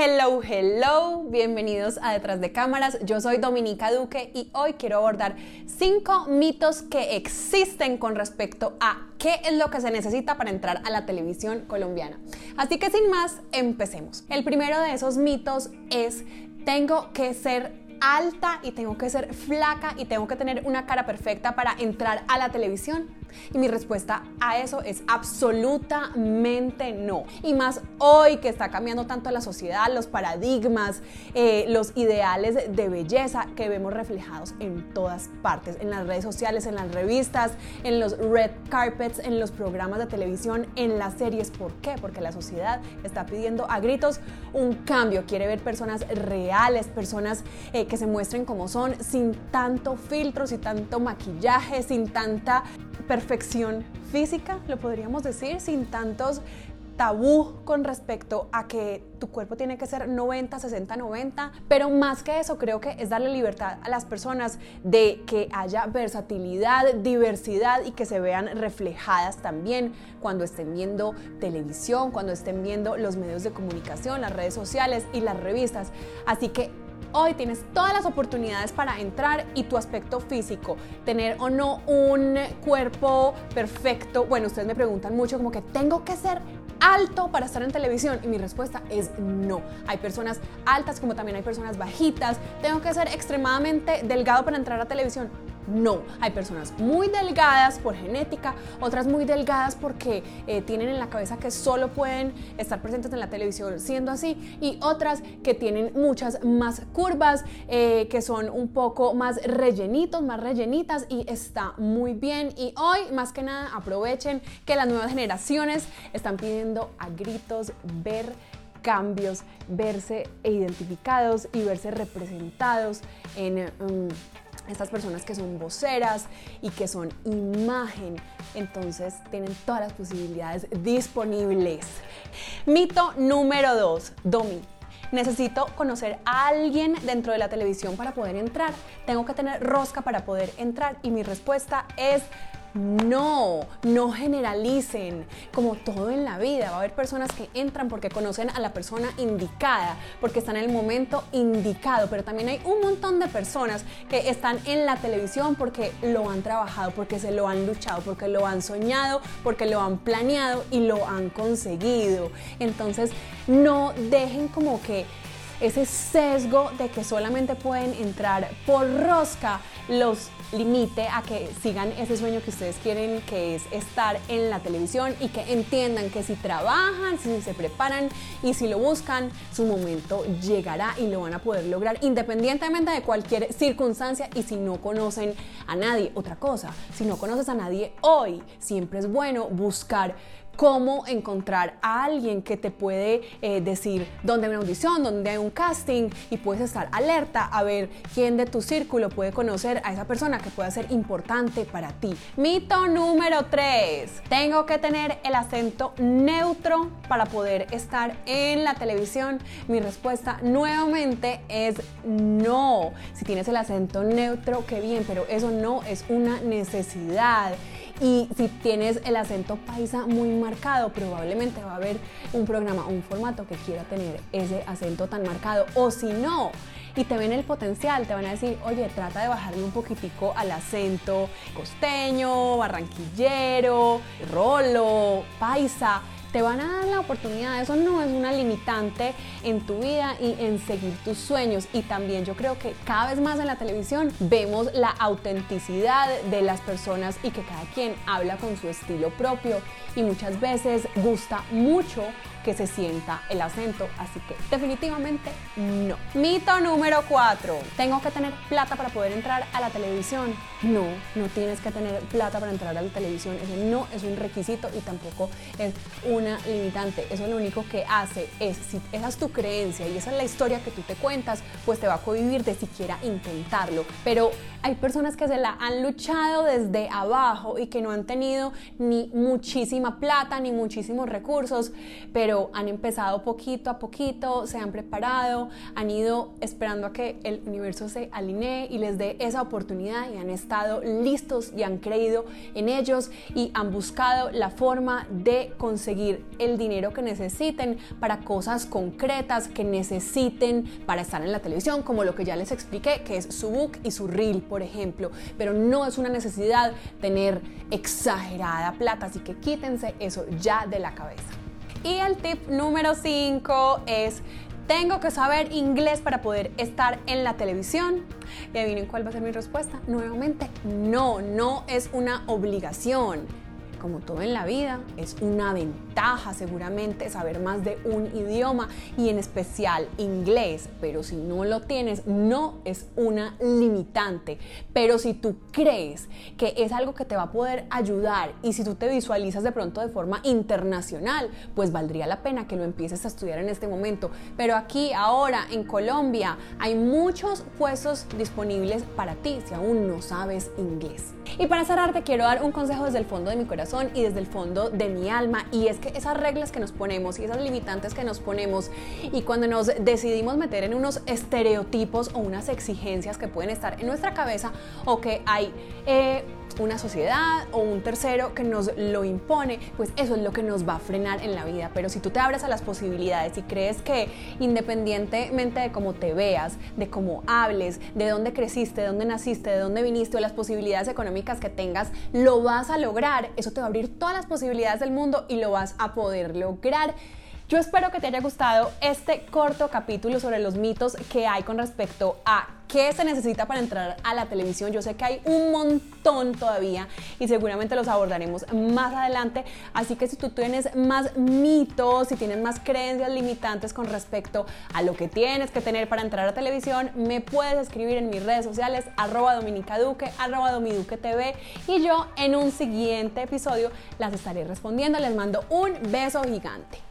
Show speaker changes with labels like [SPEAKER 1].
[SPEAKER 1] Hello, hello, bienvenidos a Detrás de Cámaras. Yo soy Dominica Duque y hoy quiero abordar cinco mitos que existen con respecto a qué es lo que se necesita para entrar a la televisión colombiana. Así que sin más, empecemos. El primero de esos mitos es tengo que ser alta y tengo que ser flaca y tengo que tener una cara perfecta para entrar a la televisión? Y mi respuesta a eso es absolutamente no. Y más hoy que está cambiando tanto la sociedad, los paradigmas, eh, los ideales de belleza que vemos reflejados en todas partes, en las redes sociales, en las revistas, en los red carpets, en los programas de televisión, en las series. ¿Por qué? Porque la sociedad está pidiendo a gritos un cambio. Quiere ver personas reales, personas eh, que se muestren como son, sin tanto filtro, sin tanto maquillaje, sin tanta perfección física, lo podríamos decir, sin tantos tabú con respecto a que tu cuerpo tiene que ser 90, 60, 90, pero más que eso creo que es darle libertad a las personas de que haya versatilidad, diversidad y que se vean reflejadas también cuando estén viendo televisión, cuando estén viendo los medios de comunicación, las redes sociales y las revistas. Así que Hoy tienes todas las oportunidades para entrar y tu aspecto físico, tener o no un cuerpo perfecto. Bueno, ustedes me preguntan mucho como que tengo que ser alto para estar en televisión? Y mi respuesta es no. Hay personas altas como también hay personas bajitas. ¿Tengo que ser extremadamente delgado para entrar a televisión? No, hay personas muy delgadas por genética, otras muy delgadas porque eh, tienen en la cabeza que solo pueden estar presentes en la televisión siendo así y otras que tienen muchas más curvas, eh, que son un poco más rellenitos, más rellenitas y está muy bien. Y hoy más que nada aprovechen que las nuevas generaciones están pidiendo a gritos ver cambios, verse identificados y verse representados en... Um, estas personas que son voceras y que son imagen, entonces tienen todas las posibilidades disponibles. Mito número 2, Domi. Necesito conocer a alguien dentro de la televisión para poder entrar. Tengo que tener rosca para poder entrar. Y mi respuesta es no, no generalicen, como todo en la vida. Va a haber personas que entran porque conocen a la persona indicada, porque están en el momento indicado, pero también hay un montón de personas que están en la televisión porque lo han trabajado, porque se lo han luchado, porque lo han soñado, porque lo han planeado y lo han conseguido. Entonces, no dejen como que ese sesgo de que solamente pueden entrar por rosca los limite a que sigan ese sueño que ustedes quieren, que es estar en la televisión y que entiendan que si trabajan, si se preparan y si lo buscan, su momento llegará y lo van a poder lograr independientemente de cualquier circunstancia y si no conocen a nadie. Otra cosa, si no conoces a nadie hoy, siempre es bueno buscar cómo encontrar a alguien que te puede eh, decir dónde hay una audición, dónde hay un casting y puedes estar alerta a ver quién de tu círculo puede conocer a esa persona que pueda ser importante para ti. Mito número 3. Tengo que tener el acento neutro para poder estar en la televisión. Mi respuesta nuevamente es no. Si tienes el acento neutro, qué bien, pero eso no es una necesidad. Y si tienes el acento paisa muy marcado, probablemente va a haber un programa o un formato que quiera tener ese acento tan marcado. O si no, y te ven el potencial, te van a decir, oye, trata de bajarle un poquitico al acento costeño, barranquillero, rolo, paisa te van a dar la oportunidad. Eso no es una limitante en tu vida y en seguir tus sueños. Y también yo creo que cada vez más en la televisión vemos la autenticidad de las personas y que cada quien habla con su estilo propio y muchas veces gusta mucho que se sienta el acento, así que definitivamente no. Mito número 4. ¿Tengo que tener plata para poder entrar a la televisión? No, no tienes que tener plata para entrar a la televisión. Ese no es un requisito y tampoco es una limitante. Eso lo único que hace es, si esa es tu creencia y esa es la historia que tú te cuentas, pues te va a cohibir de siquiera intentarlo. Pero hay personas que se la han luchado desde abajo y que no han tenido ni muchísima plata ni muchísimos recursos, pero han empezado poquito a poquito, se han preparado, han ido esperando a que el universo se alinee y les dé esa oportunidad y han estado listos y han creído en ellos y han buscado la forma de conseguir el dinero que necesiten para cosas concretas que necesiten para estar en la televisión, como lo que ya les expliqué, que es su book y su reel, por ejemplo. Pero no es una necesidad tener exagerada plata, así que quítense eso ya de la cabeza. Y el tip número 5 es tengo que saber inglés para poder estar en la televisión. Y adivinen cuál va a ser mi respuesta. Nuevamente, no, no es una obligación como todo en la vida, es una ventaja seguramente saber más de un idioma y en especial inglés, pero si no lo tienes, no es una limitante. Pero si tú crees que es algo que te va a poder ayudar y si tú te visualizas de pronto de forma internacional, pues valdría la pena que lo empieces a estudiar en este momento. Pero aquí, ahora, en Colombia, hay muchos puestos disponibles para ti si aún no sabes inglés. Y para cerrar, te quiero dar un consejo desde el fondo de mi corazón y desde el fondo de mi alma. Y es que esas reglas que nos ponemos y esas limitantes que nos ponemos y cuando nos decidimos meter en unos estereotipos o unas exigencias que pueden estar en nuestra cabeza o que hay... Eh, una sociedad o un tercero que nos lo impone, pues eso es lo que nos va a frenar en la vida. Pero si tú te abres a las posibilidades y crees que independientemente de cómo te veas, de cómo hables, de dónde creciste, de dónde naciste, de dónde viniste o las posibilidades económicas que tengas, lo vas a lograr. Eso te va a abrir todas las posibilidades del mundo y lo vas a poder lograr. Yo espero que te haya gustado este corto capítulo sobre los mitos que hay con respecto a qué se necesita para entrar a la televisión. Yo sé que hay un montón todavía y seguramente los abordaremos más adelante. Así que si tú tienes más mitos, si tienes más creencias limitantes con respecto a lo que tienes que tener para entrar a televisión, me puedes escribir en mis redes sociales arroba dominicaduque, arroba domiduque TV y yo en un siguiente episodio las estaré respondiendo. Les mando un beso gigante.